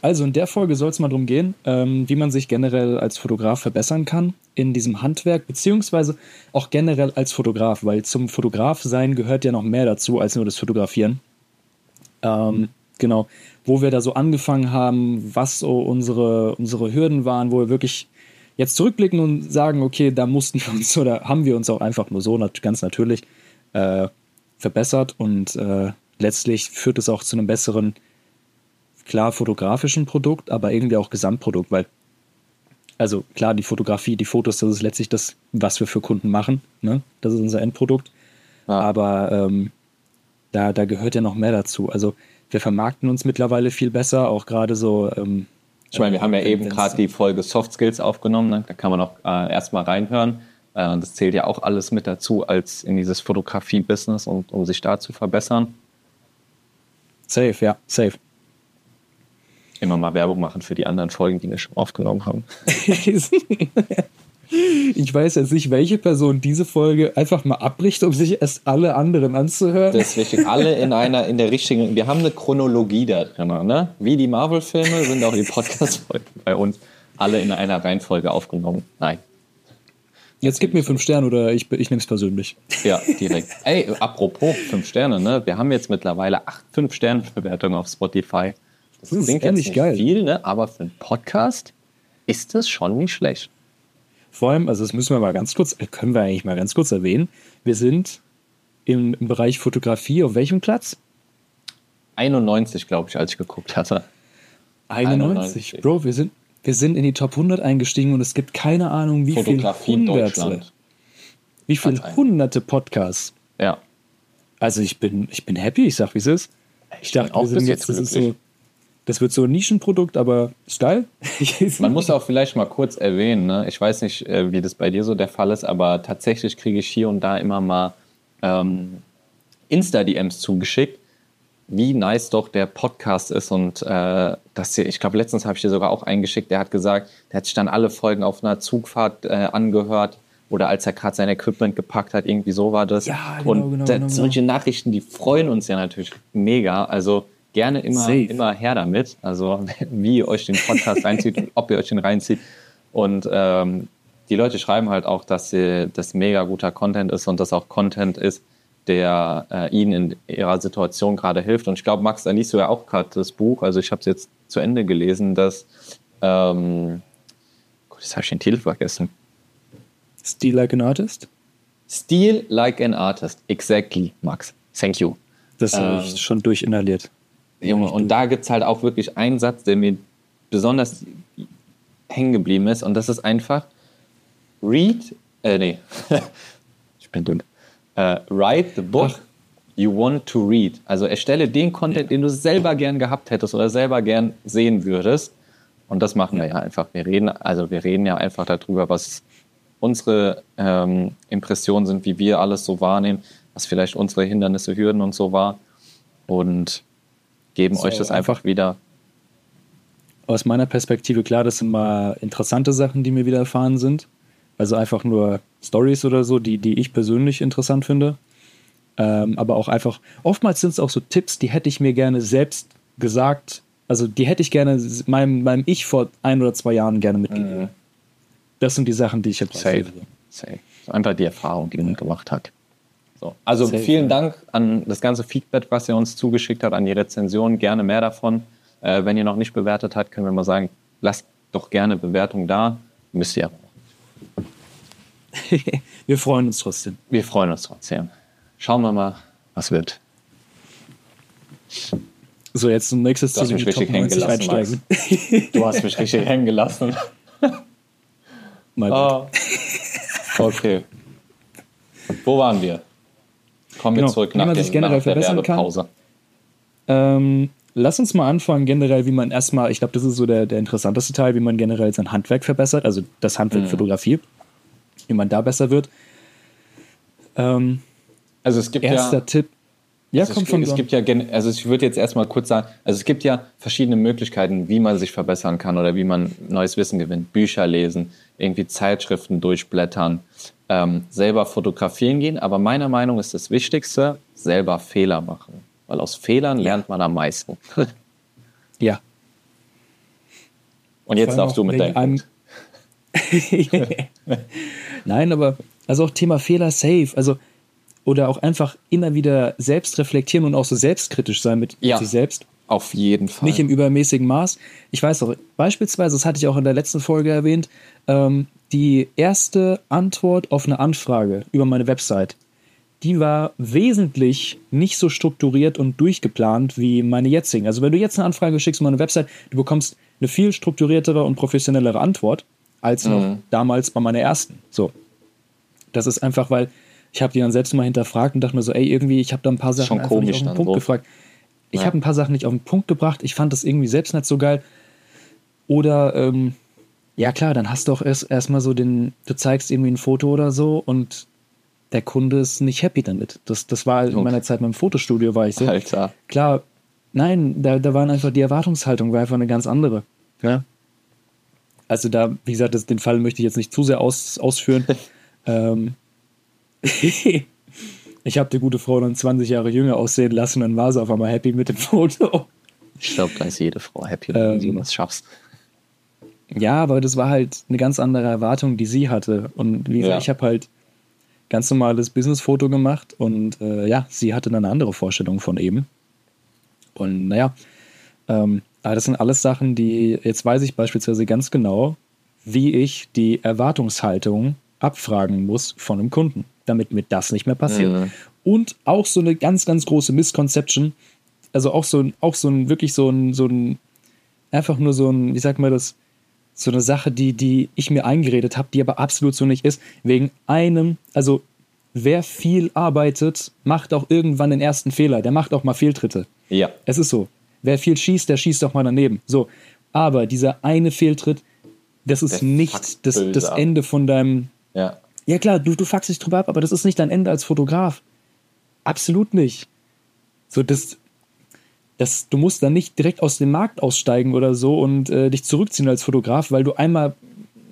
Also in der Folge soll es mal darum gehen, ähm, wie man sich generell als Fotograf verbessern kann in diesem Handwerk, beziehungsweise auch generell als Fotograf, weil zum Fotograf sein gehört ja noch mehr dazu als nur das Fotografieren. Ähm, genau, wo wir da so angefangen haben, was so unsere, unsere Hürden waren, wo wir wirklich jetzt zurückblicken und sagen, okay, da mussten wir uns oder haben wir uns auch einfach nur so ganz natürlich äh, verbessert und äh, letztlich führt es auch zu einem besseren klar fotografischen Produkt, aber irgendwie auch Gesamtprodukt, weil also klar, die Fotografie, die Fotos, das ist letztlich das, was wir für Kunden machen. Ne? Das ist unser Endprodukt. Ja. Aber ähm, da, da gehört ja noch mehr dazu. Also wir vermarkten uns mittlerweile viel besser, auch gerade so. Ähm, ich meine, wir haben ja eben gerade die Folge Soft Skills aufgenommen, ne? da kann man auch äh, erstmal reinhören. Äh, das zählt ja auch alles mit dazu, als in dieses Fotografie-Business und um sich da zu verbessern. Safe, ja, safe immer mal Werbung machen für die anderen Folgen, die wir schon aufgenommen haben. ich weiß jetzt nicht, welche Person diese Folge einfach mal abbricht, um sich erst alle anderen anzuhören. Das ist wichtig. Alle in einer, in der richtigen, wir haben eine Chronologie da drin, ne? Wie die Marvel-Filme sind auch die Podcast-Folgen bei uns alle in einer Reihenfolge aufgenommen. Nein. Jetzt gib mir fünf Sterne oder ich, ich nehme es persönlich. Ja, direkt. Ey, apropos fünf Sterne, ne? Wir haben jetzt mittlerweile acht Fünf-Sterne-Bewertungen auf Spotify. Das, das klingt jetzt nicht geil. viel, ne? aber für einen Podcast ist das schon nicht schlecht. Vor allem, also das müssen wir mal ganz kurz, können wir eigentlich mal ganz kurz erwähnen. Wir sind im, im Bereich Fotografie auf welchem Platz? 91, glaube ich, als ich geguckt hatte. 91. 91. Bro, wir sind, wir sind in die Top 100 eingestiegen und es gibt keine Ahnung, wie viele hunderte, wie viele hunderte Podcasts. Ja. Also ich bin, ich bin happy, ich sag, wie es ist. Ich dachte, auch wir sind jetzt, das ist so, das wird so ein Nischenprodukt, aber ist geil. Man muss auch vielleicht mal kurz erwähnen, ne? ich weiß nicht, äh, wie das bei dir so der Fall ist, aber tatsächlich kriege ich hier und da immer mal ähm, Insta-DMs zugeschickt, wie nice doch der Podcast ist und äh, das hier, ich glaube, letztens habe ich dir sogar auch eingeschickt, der hat gesagt, der hat sich dann alle Folgen auf einer Zugfahrt äh, angehört oder als er gerade sein Equipment gepackt hat, irgendwie so war das. Ja, genau, und genau, genau, solche Nachrichten, die freuen uns ja natürlich mega. Also gerne immer, immer her damit. Also wie ihr euch den Podcast reinzieht, ob ihr euch den reinzieht. Und ähm, die Leute schreiben halt auch, dass das mega guter Content ist und das auch Content ist, der äh, ihnen in ihrer Situation gerade hilft. Und ich glaube, Max, da liest du ja auch gerade das Buch, also ich habe es jetzt zu Ende gelesen, dass, ähm, gut, jetzt habe ich den Titel vergessen. Steal Like an Artist? Steal Like an Artist, exactly, Max. Thank you. Das habe ich ähm, schon durchinhaliert. Junge, und da gibt es halt auch wirklich einen Satz, der mir besonders hängen geblieben ist. Und das ist einfach: Read, äh, nee, ich bin dünn. Uh, write the book Ach. you want to read. Also erstelle den Content, den du selber gern gehabt hättest oder selber gern sehen würdest. Und das machen wir ja einfach. Wir reden, also wir reden ja einfach darüber, was unsere ähm, Impressionen sind, wie wir alles so wahrnehmen, was vielleicht unsere Hindernisse, Hürden und so war. Und geben so, euch das einfach wieder. Aus meiner Perspektive, klar, das sind mal interessante Sachen, die mir wieder erfahren sind. Also einfach nur Stories oder so, die, die ich persönlich interessant finde. Ähm, aber auch einfach, oftmals sind es auch so Tipps, die hätte ich mir gerne selbst gesagt. Also die hätte ich gerne meinem, meinem Ich vor ein oder zwei Jahren gerne mitgegeben. Mhm. Das sind die Sachen, die ich habe. Safe. Safe. Einfach die Erfahrung, die man gemacht hat. So. Also Safe, vielen. Dank an das ganze Feedback, was ihr uns zugeschickt habt, an die Rezension. Gerne mehr davon. Äh, wenn ihr noch nicht bewertet habt, können wir mal sagen, lasst doch gerne Bewertung da. Müsst ihr wir freuen uns trotzdem. Wir freuen uns trotzdem. Schauen wir mal, was wird. So, jetzt zum nächsten Du hast mich richtig hängen gelassen, Du hast mich richtig hängen gelassen. Mal oh. Okay. Wo waren wir? Kommen wir genau. zurück nach, den, generell nach der Werbepause. Ähm, lass uns mal anfangen, generell, wie man erstmal, ich glaube, das ist so der, der interessanteste Teil, wie man generell sein Handwerk verbessert, also das Handwerk mhm. Fotografie, wie man da besser wird. Ähm, also es gibt erster ja, Tipp. Ja, also kommt von es gibt ja, also ich würde jetzt erstmal kurz sagen, also es gibt ja verschiedene Möglichkeiten, wie man sich verbessern kann oder wie man neues Wissen gewinnt. Bücher lesen, irgendwie Zeitschriften durchblättern, ähm, selber fotografieren gehen. Aber meiner Meinung ist das Wichtigste, selber Fehler machen. Weil aus Fehlern lernt man am meisten. ja. Und jetzt darfst du mit deinem Nein, aber also auch Thema Fehler safe. Also oder auch einfach immer wieder selbst reflektieren und auch so selbstkritisch sein mit Ja. sich selbst. Auf jeden Fall. Nicht im übermäßigen Maß. Ich weiß auch, beispielsweise, das hatte ich auch in der letzten Folge erwähnt, ähm, die erste Antwort auf eine Anfrage über meine Website, die war wesentlich nicht so strukturiert und durchgeplant wie meine jetzigen. Also wenn du jetzt eine Anfrage schickst über meine Website, du bekommst eine viel strukturiertere und professionellere Antwort als noch Mhm. damals bei meiner ersten. So. Das ist einfach, weil ich habe die dann selbst mal hinterfragt und dachte mir so, ey, irgendwie, ich habe da ein paar Sachen einfach nicht auf den Punkt so. gefragt. Ich Ja. habe ein paar Sachen nicht auf den Punkt gebracht. Ich fand das irgendwie selbst nicht so geil. Oder, ähm, ja klar, dann hast du auch erst erstmal so den, du zeigst irgendwie ein Foto oder so und der Kunde ist nicht happy damit. Das, das war in Okay. meiner Zeit beim Fotostudio, war ich so. Alter. Klar, nein, da, da waren einfach die Erwartungshaltung, war einfach eine ganz andere. Ja. Also da, wie gesagt, das, den Fall möchte ich jetzt nicht zu sehr aus, ausführen. ähm, ich habe die gute Frau dann 20 Jahre jünger aussehen lassen, dann war sie auf einmal happy mit dem Foto. Ich glaube, da ist jede Frau happy, Ähm. wenn du das schaffst. Ja, aber das war halt eine ganz andere Erwartung, die sie hatte. Und wie gesagt, Ja. ich habe halt ganz normales Business-Foto gemacht und äh, ja, sie hatte dann eine andere Vorstellung von eben. Und naja, ähm, aber das sind alles Sachen, die, jetzt weiß ich beispielsweise ganz genau, wie ich die Erwartungshaltung abfragen muss von einem Kunden, damit mir das nicht mehr passiert. Mhm. Und auch so eine ganz, ganz große Misconception, also auch so ein, auch so ein, wirklich so ein, so ein, einfach nur so ein, wie sagt man das, so eine Sache, die, die ich mir eingeredet habe, die aber absolut so nicht ist, wegen einem, also wer viel arbeitet, macht auch irgendwann den ersten Fehler, der macht auch mal Fehltritte. Ja. Es ist so. Wer viel schießt, der schießt auch mal daneben. So. Aber dieser eine Fehltritt, das ist Der nicht das, das. Ende von deinem. Ja. Ja, klar, du, du fuckst dich drüber ab, aber das ist nicht dein Ende als Fotograf. Absolut nicht. So, das. Das, du musst dann nicht direkt aus dem Markt aussteigen oder so und äh, dich zurückziehen als Fotograf, weil du einmal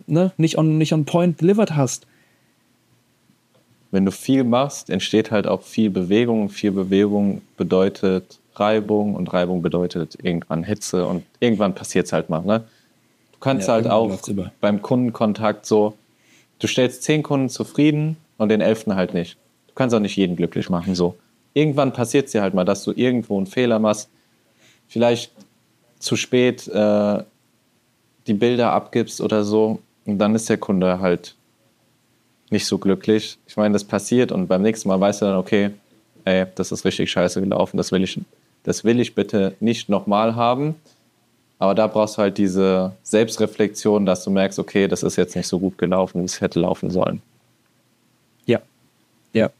ne, nicht, on, nicht on point delivered hast. Wenn du viel machst, entsteht halt auch viel Bewegung. Viel Bewegung bedeutet Reibung und Reibung bedeutet irgendwann Hitze und irgendwann passiert es halt mal. Ne? Du kannst Ja, halt auch beim Kundenkontakt so, du stellst zehn Kunden zufrieden und den elften halt nicht. Du kannst auch nicht jeden glücklich machen. So. Irgendwann passiert es dir halt mal, dass du irgendwo einen Fehler machst, vielleicht zu spät äh, die Bilder abgibst oder so und dann ist der Kunde halt nicht so glücklich. Ich meine, das passiert und beim nächsten Mal weißt du dann, okay, ey, das ist richtig scheiße gelaufen, das will ich, das will ich bitte nicht nochmal haben. Aber da brauchst du halt diese Selbstreflexion, dass du merkst, okay, das ist jetzt nicht so gut gelaufen, wie es hätte laufen sollen. Ja. Ja.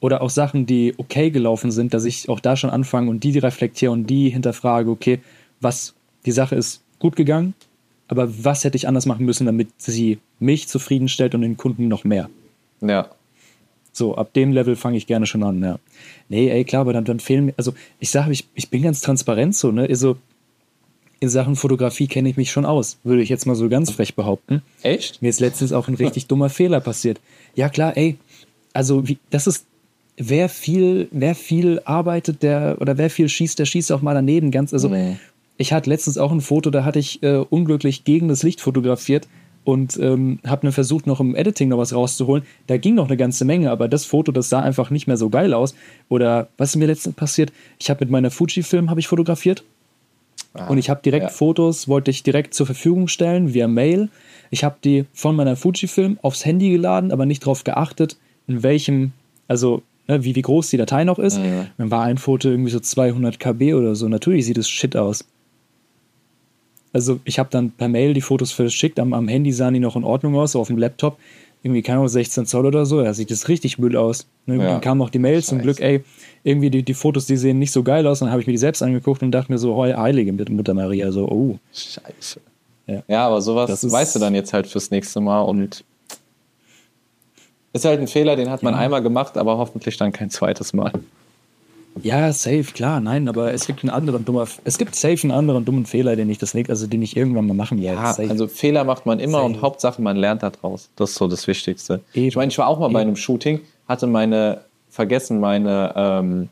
Oder auch Sachen, die okay gelaufen sind, dass ich auch da schon anfange und die reflektiere und die hinterfrage, okay, was, die Sache ist gut gegangen, aber was hätte ich anders machen müssen, damit sie mich zufriedenstellt und den Kunden noch mehr? Ja, So, ab dem Level fange ich gerne schon an, ja. Nee, ey, klar, aber dann, dann fehlen mir, also ich sage, ich, ich bin ganz transparent so, ne? Also in Sachen Fotografie kenne ich mich schon aus, würde ich jetzt mal so ganz frech behaupten. echt? Mir ist letztens auch ein richtig dummer Fehler passiert. Ja, klar, ey. Also, wie, das ist, wer viel, wer viel arbeitet, der, oder wer viel schießt, der schießt auch mal daneben. Ganz, also, Nee. ich hatte letztens auch ein Foto, da hatte ich äh, unglücklich gegen das Licht fotografiert und ähm, habe dann versucht, noch im Editing noch was rauszuholen. Da ging noch eine ganze Menge, aber das Foto, das sah einfach nicht mehr so geil aus. Oder was ist mir letztens passiert? Ich habe mit meiner Fujifilm habe ich fotografiert Ah, und ich habe direkt ja. Fotos, wollte ich direkt zur Verfügung stellen via Mail. Ich habe die von meiner Fujifilm aufs Handy geladen, aber nicht darauf geachtet, in welchem, also ne, wie, wie groß die Datei noch ist. Mhm. Dann war ein Foto irgendwie so 200 KB oder so. Natürlich sieht es shit aus. Also ich habe dann per Mail die Fotos verschickt. Am, am Handy sahen die noch in Ordnung aus, so auf dem Laptop. Irgendwie, keine Ahnung, 16 Zoll oder so. Da sieht das richtig Müll aus. Ne, Ja. Dann kam noch die Mail zum. Glück, ey, irgendwie die, die Fotos, die sehen nicht so geil aus. Dann habe ich mir die selbst angeguckt und dachte mir so, heu, heilige Mutter Maria, so, oh. Scheiße. Ja. Ja, aber sowas weißt du dann jetzt halt fürs nächste Mal und ist halt ein Fehler, den hat man Ja. einmal gemacht, aber hoffentlich dann kein zweites Mal. Ja, safe, klar, nein, aber es gibt einen anderen dummer, es gibt safe einen anderen dummen Fehler, den ich das nicht, also den ich irgendwann mal machen werde. Ja, safe. also Fehler macht man immer Safe. und Hauptsache man lernt daraus. Das ist so das Wichtigste. Eben. Ich meine, ich war auch mal bei Eben. einem Shooting, hatte meine, vergessen meine ähm,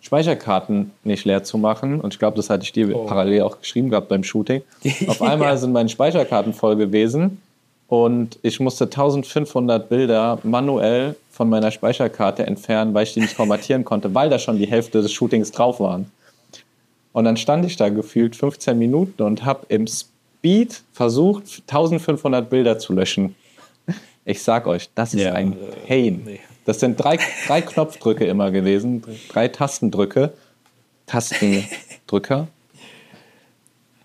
Speicherkarten nicht leer zu machen. Und ich glaube, das hatte ich dir oh. parallel auch geschrieben gehabt beim Shooting. Auf einmal ja. sind meine Speicherkarten voll gewesen und ich musste 1500 Bilder manuell von meiner Speicherkarte entfernen, weil ich die nicht formatieren konnte, weil da schon die Hälfte des Shootings drauf waren. Und dann stand ich da gefühlt 15 Minuten und habe im Speed versucht, 1500 Bilder zu löschen. Ich sag euch, das ist ja, ein Pain. Nee. Das sind drei, drei Knopfdrücke immer gewesen, drei Tastendrücke. Tastendrücker.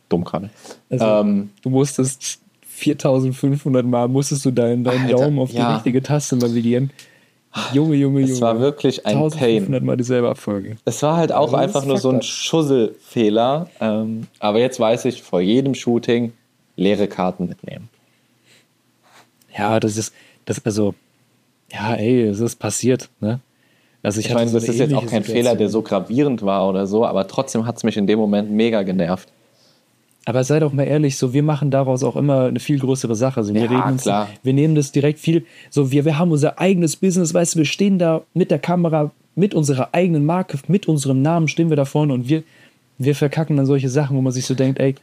Dumm gerade. Also, ähm, du musstest 4500 Mal musstest du deinen, deinen Alter, Daumen auf die ja. richtige Taste navigieren. Junge, Junge, Junge. Es war wirklich ein 1500 Pain. Mal dieselbe Abfolge. Es war halt auch einfach nur so ein Schusselfehler. Ähm, aber jetzt weiß ich, vor jedem Shooting leere Karten mitnehmen. Ja, das ist, das, also, ja, ey, es ist passiert, ne? Also ich, ich meine, das ist jetzt auch kein Situation. Fehler, der so gravierend war oder so, aber trotzdem hat es mich in dem Moment mega genervt. Aber sei doch mal ehrlich, so wir machen daraus auch immer eine viel größere Sache. Also wir ja, reden uns, klar. wir nehmen das direkt viel, so wir, wir haben unser eigenes Business, weißt du, wir stehen da mit der Kamera, mit unserer eigenen Marke, mit unserem Namen stehen wir da vorne und wir, wir verkacken dann solche Sachen, wo man sich so denkt, ey,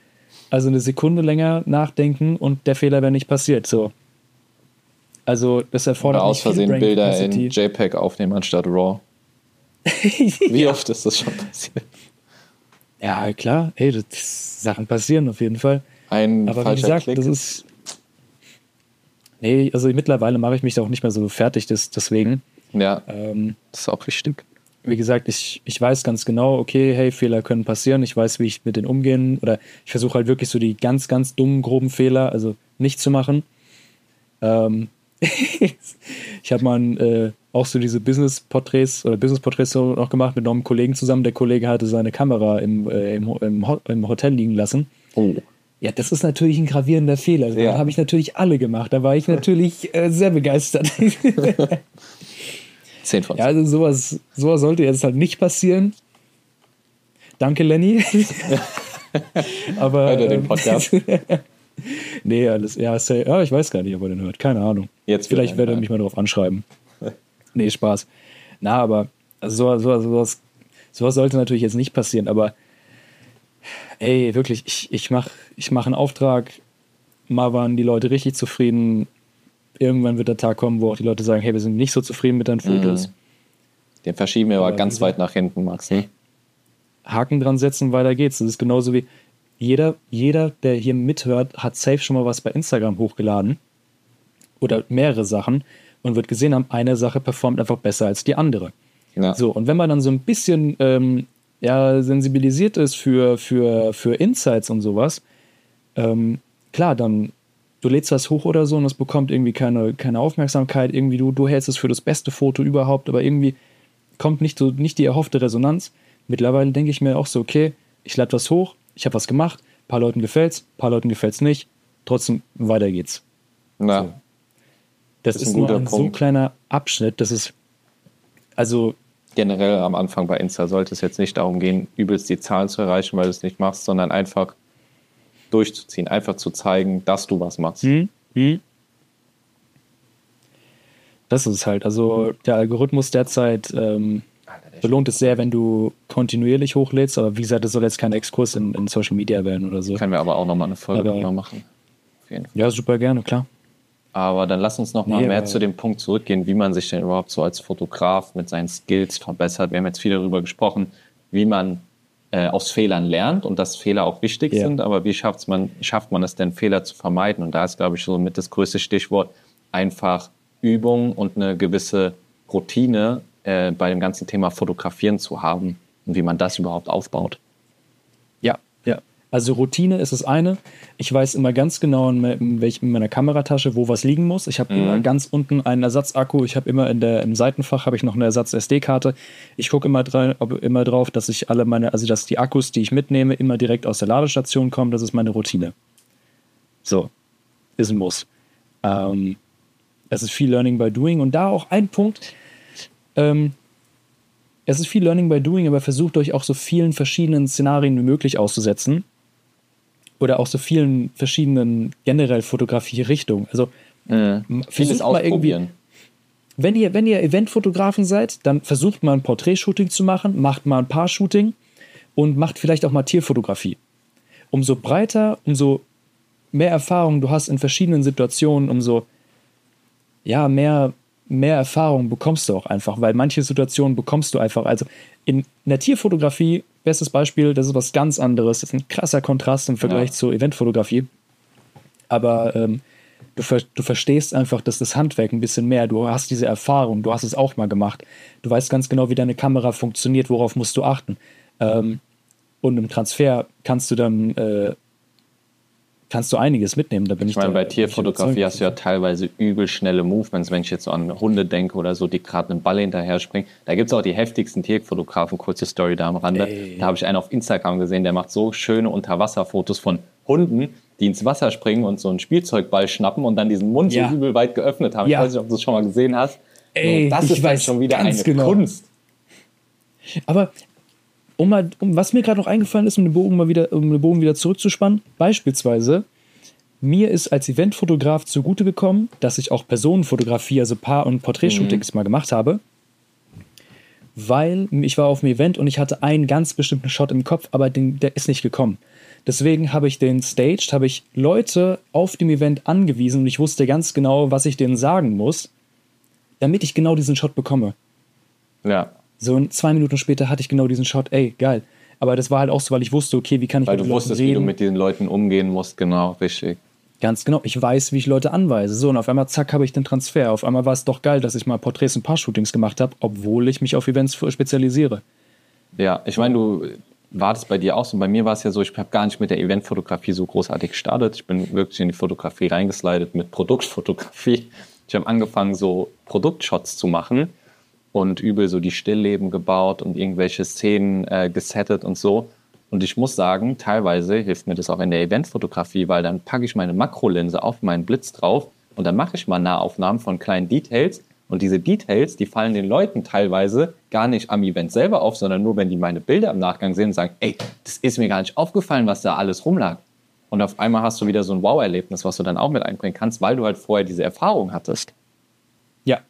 also eine Sekunde länger nachdenken und der Fehler wäre nicht passiert. So. Also das erfordert Oder aus Versehen Bilder in JPEG aufnehmen anstatt RAW. Wie oft ist das schon passiert? Ja, klar, ey, das, Sachen passieren auf jeden Fall. Ein Aber wie gesagt, Klick. das ist. Nee, also mittlerweile mache ich mich da auch nicht mehr so fertig, das, deswegen. Ja. Ähm, das ist auch richtig. Wie gesagt, ich, ich weiß ganz genau, okay, hey, Fehler können passieren, ich weiß, wie ich mit denen umgehen. Oder ich versuche halt wirklich so die ganz, ganz dummen, groben Fehler, also nicht zu machen. Ähm, ich habe mal ein, äh, auch so diese Business-Porträts oder Business-Porträts so noch gemacht mit noch einem Kollegen zusammen. Der Kollege hatte seine Kamera im, äh, im, im, im, Hotel liegen lassen. Oh. Ja, das ist natürlich ein gravierender Fehler. Also, ja. Da habe ich natürlich alle gemacht. Da war ich natürlich äh, sehr begeistert. Zehn von Ja, also sowas, sowas sollte jetzt halt nicht passieren. Danke, Lenny. Aber. Hört er den ähm, Podcast? nee, alles. Ja, ja, ich weiß gar nicht, ob er den hört. Keine Ahnung. Jetzt Vielleicht wird er mich mal darauf anschreiben. Nee, Spaß. Na, aber so, so, sowas, sowas sollte natürlich jetzt nicht passieren, aber ey, wirklich, ich, ich mache ich mach einen Auftrag, mal waren die Leute richtig zufrieden. Irgendwann wird der Tag kommen, wo auch die Leute sagen, hey, wir sind nicht so zufrieden mit deinen Fotos. Mhm. Den verschieben wir aber, aber ganz weit nach hinten, Max. Ne? Haken dran setzen, weiter geht's. Das ist genauso wie jeder, jeder, der hier mithört, hat safe schon mal was bei Instagram hochgeladen. Oder mehrere Sachen und wird gesehen haben, eine Sache performt einfach besser als die andere. Ja. So, und wenn man dann so ein bisschen ähm, ja, sensibilisiert ist für, für, für Insights und sowas, ähm, klar, dann du lädst was hoch oder so und es bekommt irgendwie keine, keine Aufmerksamkeit, irgendwie du, du hältst es für das beste Foto überhaupt, aber irgendwie kommt nicht, so, nicht die erhoffte Resonanz. Mittlerweile denke ich mir auch so, okay, ich lade was hoch, ich habe was gemacht, ein paar Leuten gefällt's, ein paar Leuten gefällt's nicht, trotzdem weiter geht's. Na. So. Das, das ist, ist ein nur ein Punkt. so kleiner Abschnitt, das ist also generell am Anfang bei Insta sollte es jetzt nicht darum gehen, übelst die Zahlen zu erreichen, weil du es nicht machst, sondern einfach durchzuziehen, einfach zu zeigen, dass du was machst. Hm? Hm? Das ist es halt. Also der Algorithmus derzeit ähm, belohnt es sehr, wenn du kontinuierlich hochlädst, aber wie gesagt, das soll jetzt kein Exkurs in, in Social Media werden oder so. Können wir aber auch nochmal eine Folge aber, machen. Ja, super gerne, klar. Aber dann lass uns noch mal nee, mehr zu dem Punkt zurückgehen, wie man sich denn überhaupt so als Fotograf mit seinen Skills verbessert. Wir haben jetzt viel darüber gesprochen, wie man äh, aus Fehlern lernt und dass Fehler auch wichtig ja. sind, aber wie schafft man, schafft man es denn, Fehler zu vermeiden? Und da ist, glaube ich, so mit das größte Stichwort einfach Übung und eine gewisse Routine äh, bei dem ganzen Thema Fotografieren zu haben und wie man das überhaupt aufbaut. Also Routine ist das eine. Ich weiß immer ganz genau, in, welch, in meiner Kameratasche, wo was liegen muss. Ich habe mhm. immer ganz unten einen Ersatzakku. Ich habe immer in der, im Seitenfach habe ich noch eine Ersatz-SD-Karte. Ich gucke immer, immer drauf, dass ich alle meine, also dass die Akkus, die ich mitnehme, immer direkt aus der Ladestation kommen. Das ist meine Routine. So, ist ein Muss. Ähm, es ist viel Learning by Doing und da auch ein Punkt. Ähm, es ist viel Learning by Doing, aber versucht euch auch so vielen verschiedenen Szenarien wie möglich auszusetzen oder auch so vielen verschiedenen generell Fotografie-Richtungen. Also äh, vieles mal irgendwie, wenn ihr, wenn ihr Eventfotografen seid, dann versucht mal ein Porträtshooting zu machen, macht mal ein Paar-Shooting und macht vielleicht auch mal Tierfotografie. Umso breiter, umso mehr Erfahrung du hast in verschiedenen Situationen, umso ja, mehr, mehr Erfahrung bekommst du auch einfach, weil manche Situationen bekommst du einfach. Also in der Tierfotografie, bestes Beispiel, das ist was ganz anderes. Das ist ein krasser Kontrast im Vergleich ja. zur Eventfotografie. Aber ähm, du, ver du verstehst einfach, dass das Handwerk ein bisschen mehr, du hast diese Erfahrung, du hast es auch mal gemacht. Du weißt ganz genau, wie deine Kamera funktioniert, worauf musst du achten. Ähm, und im Transfer kannst du dann äh, kannst du einiges mitnehmen. Da bin ich, ich meine, bei Tierfotografie hast du ja teilweise übel schnelle Movements, wenn ich jetzt so an Hunde denke oder so, die gerade einen Ball hinterher springen. Da gibt es auch die heftigsten Tierfotografen, kurze Story da am Rande. Ey. Da habe ich einen auf Instagram gesehen, der macht so schöne Unterwasserfotos von Hunden, die ins Wasser springen und so einen Spielzeugball schnappen und dann diesen Mund ja. so übel weit geöffnet haben. Ja. Ich weiß nicht, ob du das schon mal gesehen hast. Ey, das ist weiß schon wieder eine genau. Kunst. Aber um mal, um, was mir gerade noch eingefallen ist, um den Bogen mal wieder, um den Bogen wieder zurückzuspannen, beispielsweise, mir ist als Eventfotograf zugute gekommen, dass ich auch Personenfotografie, also Paar- und Porträtshootings mhm. mal gemacht habe. Weil ich war auf dem Event und ich hatte einen ganz bestimmten Shot im Kopf, aber den, der ist nicht gekommen. Deswegen habe ich den staged, habe ich Leute auf dem Event angewiesen und ich wusste ganz genau, was ich denen sagen muss, damit ich genau diesen Shot bekomme. Ja. So zwei Minuten später hatte ich genau diesen Shot, ey, geil. Aber das war halt auch so, weil ich wusste, okay, wie kann ich weil mit du wusstest, reden. wie du mit diesen Leuten umgehen musst, genau, richtig. Ganz genau. Ich weiß, wie ich Leute anweise. So, und auf einmal, zack, habe ich den Transfer. Auf einmal war es doch geil, dass ich mal Porträts und Paar-Shootings gemacht habe, obwohl ich mich auf Events spezialisiere. Ja, ich meine, du war das bei dir auch so. Bei mir war es ja so, ich habe gar nicht mit der Eventfotografie so großartig gestartet. Ich bin wirklich in die Fotografie reingeslidet mit Produktfotografie. Ich habe angefangen, so Produktshots zu machen und übel so die Stillleben gebaut und irgendwelche Szenen äh, gesettet und so. Und ich muss sagen, teilweise hilft mir das auch in der Eventfotografie, weil dann packe ich meine Makrolinse auf meinen Blitz drauf und dann mache ich mal Nahaufnahmen von kleinen Details. Und diese Details, die fallen den Leuten teilweise gar nicht am Event selber auf, sondern nur, wenn die meine Bilder im Nachgang sehen und sagen, ey, das ist mir gar nicht aufgefallen, was da alles rumlag. Und auf einmal hast du wieder so ein Wow-Erlebnis, was du dann auch mit einbringen kannst, weil du halt vorher diese Erfahrung hattest. Ja, ja,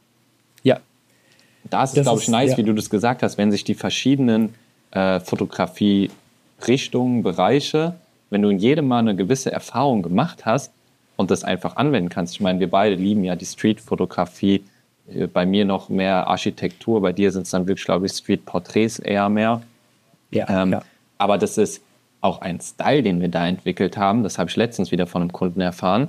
da ist es, glaube ich, nice, ja. wie du das gesagt hast, wenn sich die verschiedenen äh, Fotografie-Richtungen, Bereiche, wenn du in jedem Mal eine gewisse Erfahrung gemacht hast und das einfach anwenden kannst. Ich meine, wir beide lieben ja die Street-Fotografie. Äh, bei mir noch mehr Architektur, bei dir sind es dann wirklich, glaube ich, Street-Porträts eher mehr. Ja, ähm, ja. Aber das ist auch ein Style, den wir da entwickelt haben. Das habe ich letztens wieder von einem Kunden erfahren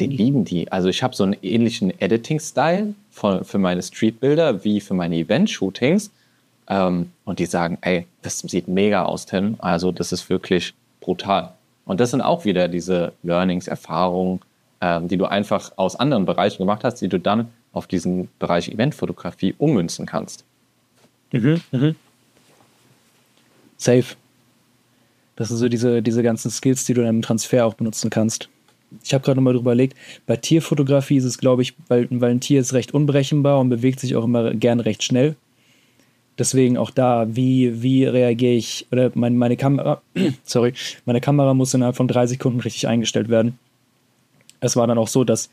den lieben die. Also ich habe so einen ähnlichen Editing-Style für meine Streetbilder wie für meine Event-Shootings. Ähm, und die sagen, ey, das sieht mega aus, Tim. Also das ist wirklich brutal. Und das sind auch wieder diese Learnings, Erfahrungen, ähm, die du einfach aus anderen Bereichen gemacht hast, die du dann auf diesen Bereich Eventfotografie ummünzen kannst. Mhm, mhm. Safe. Das sind so diese, diese ganzen Skills, die du in einem Transfer auch benutzen kannst ich habe gerade nochmal drüber überlegt, bei Tierfotografie ist es, glaube ich, weil, weil ein Tier ist recht unberechenbar und bewegt sich auch immer gern recht schnell. Deswegen auch da, wie, wie reagiere ich, oder mein, meine Kamera, sorry, meine Kamera muss innerhalb von drei Sekunden richtig eingestellt werden. Es war dann auch so, dass,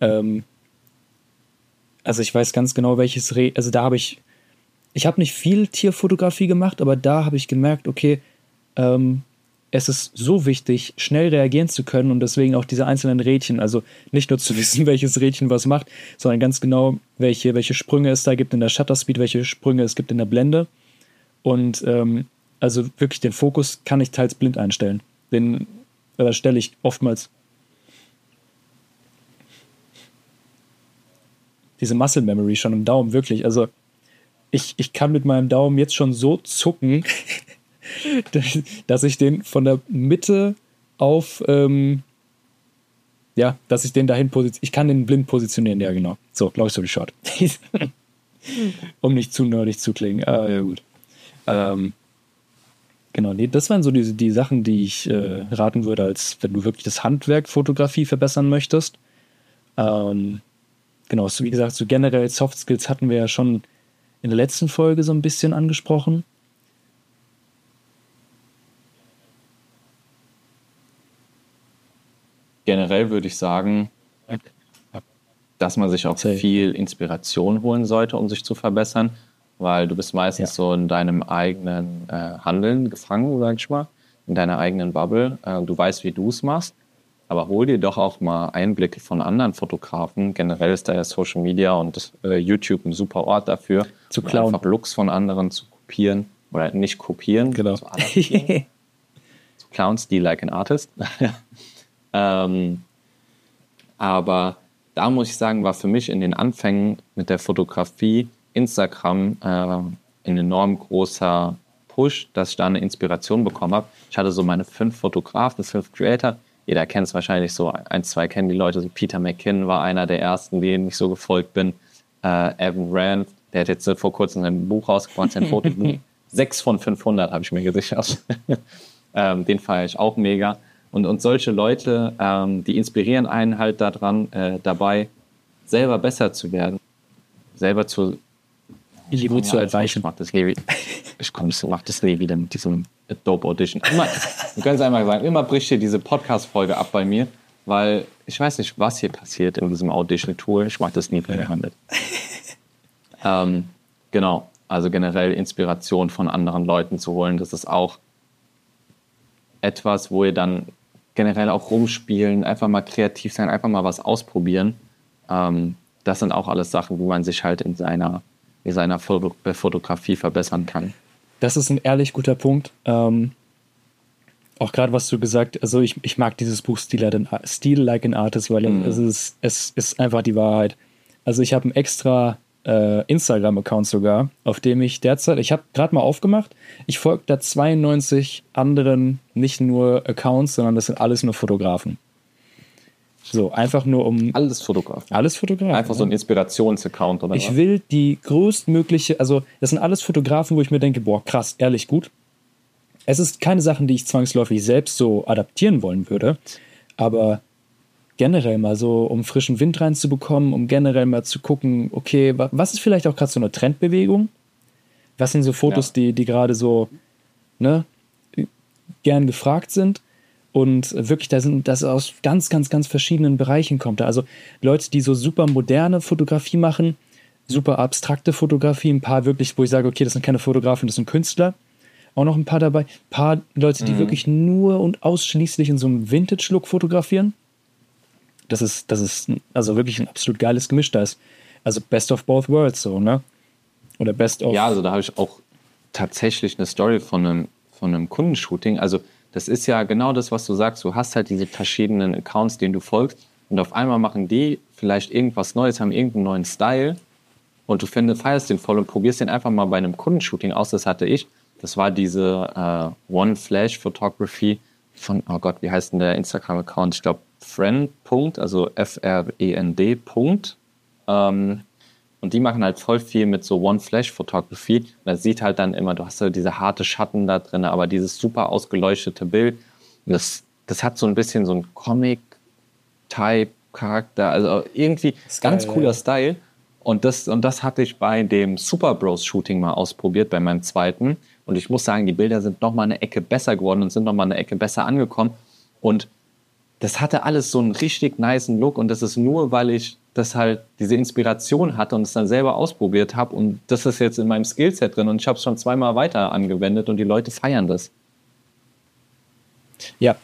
ähm, also ich weiß ganz genau, welches, Re also da habe ich, ich habe nicht viel Tierfotografie gemacht, aber da habe ich gemerkt, okay, ähm, es ist so wichtig, schnell reagieren zu können und deswegen auch diese einzelnen Rädchen, also nicht nur zu wissen, welches Rädchen was macht, sondern ganz genau, welche, welche Sprünge es da gibt in der Shutter Speed, welche Sprünge es gibt in der Blende. Und ähm, also wirklich den Fokus kann ich teils blind einstellen. Den äh, stelle ich oftmals. Diese Muscle Memory schon im Daumen, wirklich. Also ich, ich kann mit meinem Daumen jetzt schon so zucken, dass ich den von der Mitte auf, ähm, ja, dass ich den dahin positioniere. Ich kann den blind positionieren, ja, genau. So, glaube ich, so die Shot. um nicht zu nerdig zu klingen. Ah, ja, gut. Ähm, genau, nee, das waren so die, die Sachen, die ich äh, raten würde, als wenn du wirklich das Handwerk Fotografie verbessern möchtest. Ähm, genau, so wie gesagt, so generell Soft Skills hatten wir ja schon in der letzten Folge so ein bisschen angesprochen. Generell würde ich sagen, dass man sich auch viel Inspiration holen sollte, um sich zu verbessern, weil du bist meistens Ja. so in deinem eigenen äh, Handeln gefangen, sag ich mal, in deiner eigenen Bubble. Äh, du weißt, wie du es machst, aber hol dir doch auch mal Einblicke von anderen Fotografen. Generell ist da ja Social Media und das, äh, YouTube ein super Ort dafür, Zu um klauen. einfach Looks von anderen zu kopieren oder nicht kopieren, Genau. zu zu klauen, Steal like an artist. ähm, aber da muss ich sagen, war für mich in den Anfängen mit der Fotografie Instagram äh, ein enorm großer Push, dass ich da eine Inspiration bekommen habe. Ich hatte so meine fünf Fotografen, fünf Creator. Jeder kennt es wahrscheinlich so, ein, zwei kennen die Leute. So Peter McKinnon war einer der ersten, denen ich so gefolgt bin. Äh, Evan Rand, der hat jetzt vor kurzem ein Buch rausgebracht, sein Fotobuch. Sechs von 500 habe ich mir gesichert. ähm, den feiere ich auch mega. Und, und solche Leute, ähm, die inspirieren einen halt daran, äh, dabei, selber besser zu werden, selber zu Niveau zu ja, erweichen. Ich mach das nie, ich komm, ich mach das nie wieder mit diesem Dope Audition. Immer, du kannst einmal sagen, immer bricht hier diese Podcast-Folge ab bei mir, weil ich weiß nicht, was hier passiert in diesem Audition-Tool. Ich mach das nie verhandelt. ähm, genau, also generell Inspiration von anderen Leuten zu holen, das ist auch etwas, wo ihr dann generell auch rumspielen, einfach mal kreativ sein, einfach mal was ausprobieren. Ähm, das sind auch alles Sachen, wo man sich halt in seiner, in seiner Foto Fotografie verbessern kann. Das ist ein ehrlich guter Punkt. Ähm, auch gerade was du gesagt, also ich, ich mag dieses Buch Steal Like an, Artist, weil Mhm. es, ist, es ist einfach die Wahrheit. Also ich habe einen extra äh, Instagram-Account sogar, auf dem ich derzeit, ich habe gerade mal aufgemacht, ich folge da 92 anderen, nicht nur Accounts, sondern das sind alles nur Fotografen. So, einfach nur um Alles Fotograf. alles Fotografen. Einfach so ein Inspirationsaccount oder Ich was? will die größtmögliche, also das sind alles Fotografen, wo ich mir denke, boah, krass, ehrlich gut. Es ist keine Sachen, die ich zwangsläufig selbst so adaptieren wollen würde, aber generell mal so, um frischen Wind reinzubekommen, um generell mal zu gucken, okay, wa- was ist vielleicht auch gerade so eine Trendbewegung? Was sind so Fotos, Ja. die, die gerade so, ne, gern gefragt sind? Und wirklich, da sind das aus ganz, ganz, ganz verschiedenen Bereichen kommt. Also Leute, die so super moderne Fotografie machen, super abstrakte Fotografie, ein paar wirklich, wo ich sage, okay, das sind keine Fotografen, das sind Künstler. Auch noch ein paar dabei. Ein paar Leute, die wirklich nur und ausschließlich in so einem Vintage-Look fotografieren. Das ist, das ist also wirklich ein absolut geiles Gemisch. Da ist also Best of Both Worlds so, ne? Oder Best of. Ja, also da habe ich auch tatsächlich eine Story von einem, von einem Kundenshooting. Also das ist ja genau das, was du sagst. Du hast halt diese verschiedenen Accounts, denen du folgst und auf einmal machen die vielleicht irgendwas Neues, haben irgendeinen neuen Style und du findest, feierst den voll und probierst den einfach mal bei einem Kundenshooting aus. Das hatte ich. Das war diese äh, One Flash Photography von, oh Gott, wie heißt denn der Instagram-Account? Ich glaube, Friend. Also F-R-E-N-D. Ähm, und die machen halt voll viel mit so One-Flash-Photography. Das sieht halt dann immer, du hast so diese harte Schatten da drin, aber dieses super ausgeleuchtete Bild, das, das hat so ein bisschen so ein Comic-Type-Charakter. Also irgendwie Ist ganz cooler ja. Style. Und das, und das hatte ich bei dem Super Bros Shooting mal ausprobiert, bei meinem zweiten. Und ich muss sagen, die Bilder sind noch mal eine Ecke besser geworden und sind noch mal eine Ecke besser angekommen. Und das hatte alles so einen richtig niceen Look und das ist nur, weil ich das halt diese Inspiration hatte und es dann selber ausprobiert habe und das ist jetzt in meinem Skillset drin und ich habe es schon zweimal weiter angewendet und die Leute feiern das. Ja.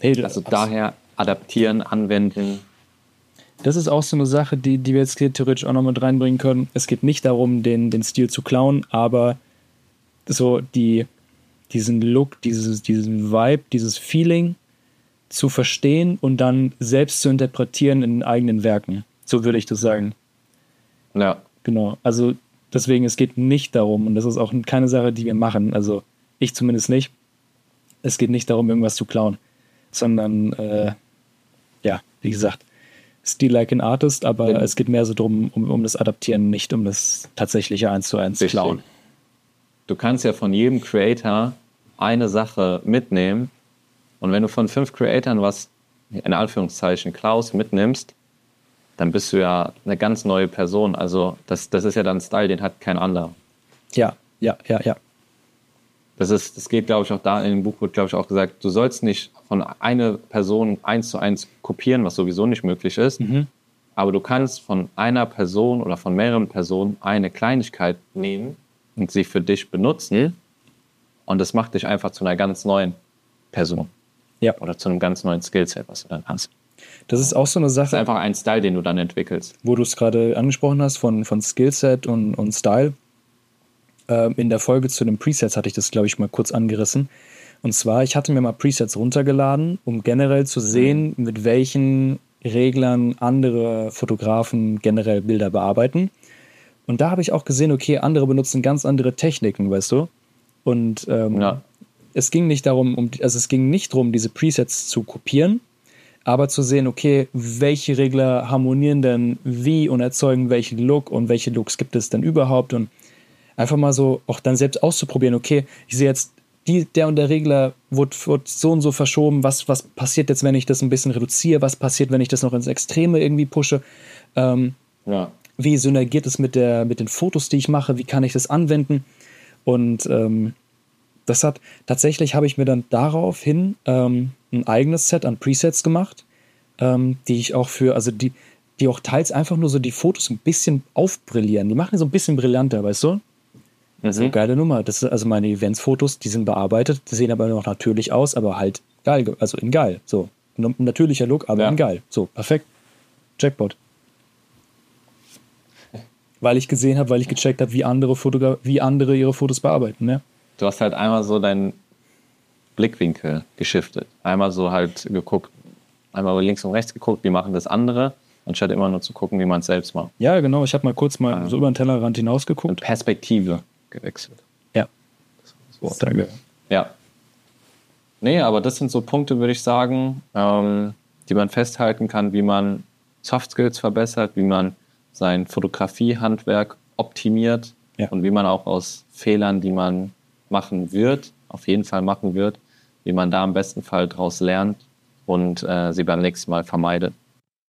Hey, Also daher adaptieren, anwenden. Das ist auch so eine Sache, die, die wir jetzt hier theoretisch auch noch mit reinbringen können. Es geht nicht darum, den, den Stil zu klauen, aber so die, diesen Look, dieses, diesen Vibe, dieses Feeling zu verstehen und dann selbst zu interpretieren in eigenen Werken. So würde ich das sagen. Ja, Genau. Also deswegen, es geht nicht darum, und das ist auch keine Sache, die wir machen, also ich zumindest nicht. Es geht nicht darum, irgendwas zu klauen, sondern äh, ja, wie gesagt, Steal like an Artist, aber Wenn- es geht mehr so darum, um, um das Adaptieren, nicht um das tatsächliche eins zu eins klauen. du kannst ja von jedem Creator eine Sache mitnehmen und wenn du von fünf Creatoren was in Anführungszeichen Klaus mitnimmst, dann bist du ja eine ganz neue Person. Also das, das ist ja dann ein Style, den hat kein anderer. Ja, ja, ja, ja. Das, ist, das geht, glaube ich, auch da in dem Buch wird, glaube ich, auch gesagt, du sollst nicht von einer Person eins zu eins kopieren, was sowieso nicht möglich ist. aber du kannst von einer Person oder von mehreren Personen eine Kleinigkeit nehmen und sie für dich benutzen. Und das macht dich einfach zu einer ganz neuen Person. Ja. Oder zu einem ganz neuen Skillset, was du dann hast. Das ist auch so eine Das ist Sache, einfach ein Style, den du dann entwickelst. wo du es gerade angesprochen hast, von, von Skillset und, und Style. Ähm, in der Folge zu den Presets hatte ich das, glaube ich, mal kurz angerissen. Und zwar, ich hatte mir mal Presets runtergeladen, um generell zu sehen, mit welchen Reglern andere Fotografen generell Bilder bearbeiten. Und da habe ich auch gesehen, okay, andere benutzen ganz andere Techniken, weißt du? Und ähm, Ja. Es ging nicht darum, um, also es ging nicht darum, diese Presets zu kopieren, aber zu sehen, okay, welche Regler harmonieren denn wie und erzeugen welchen Look und welche Looks gibt es denn überhaupt und einfach mal so auch dann selbst auszuprobieren, okay, ich sehe jetzt, die, der und der Regler wird, wird so und so verschoben, was, was passiert jetzt, wenn ich das ein bisschen reduziere, was passiert, wenn ich das noch ins Extreme irgendwie pushe, ähm, Ja. wie synergiert es mit, der, mit den Fotos, die ich mache, wie kann ich das anwenden und ähm, das hat, tatsächlich habe ich mir dann daraufhin ähm, ein eigenes Set an Presets gemacht, ähm, die ich auch für, also die, die auch teils einfach nur so die Fotos ein bisschen aufbrillieren. Die machen die so ein bisschen brillanter, weißt du? Mhm. Geile Nummer. Das ist also meine Events-Fotos, die sind bearbeitet, die sehen aber noch natürlich aus, aber halt geil, ge- also in geil. So. Ein natürlicher Look, aber Ja. in geil. So, perfekt. Jackpot. Weil ich gesehen habe, weil ich gecheckt habe, wie andere, Fotogra wie andere ihre Fotos bearbeiten, ne? Du hast halt einmal so deinen Blickwinkel geschiftet. Einmal so halt geguckt, einmal links und rechts geguckt, wie machen das andere, anstatt immer nur zu gucken, wie man es selbst macht. Ja, genau. Ich habe mal kurz mal Ah. so über den Tellerrand Und hinausgeguckt. Perspektive gewechselt. Ja. So. Danke. Ja. Nee, aber das sind so Punkte, würde ich sagen, ähm, die man festhalten kann, wie man Soft Skills verbessert, wie man sein Fotografiehandwerk optimiert Ja. und wie man auch aus Fehlern, die man machen wird, auf jeden Fall machen wird, wie man da im besten Fall daraus lernt und äh, sie beim nächsten Mal vermeidet.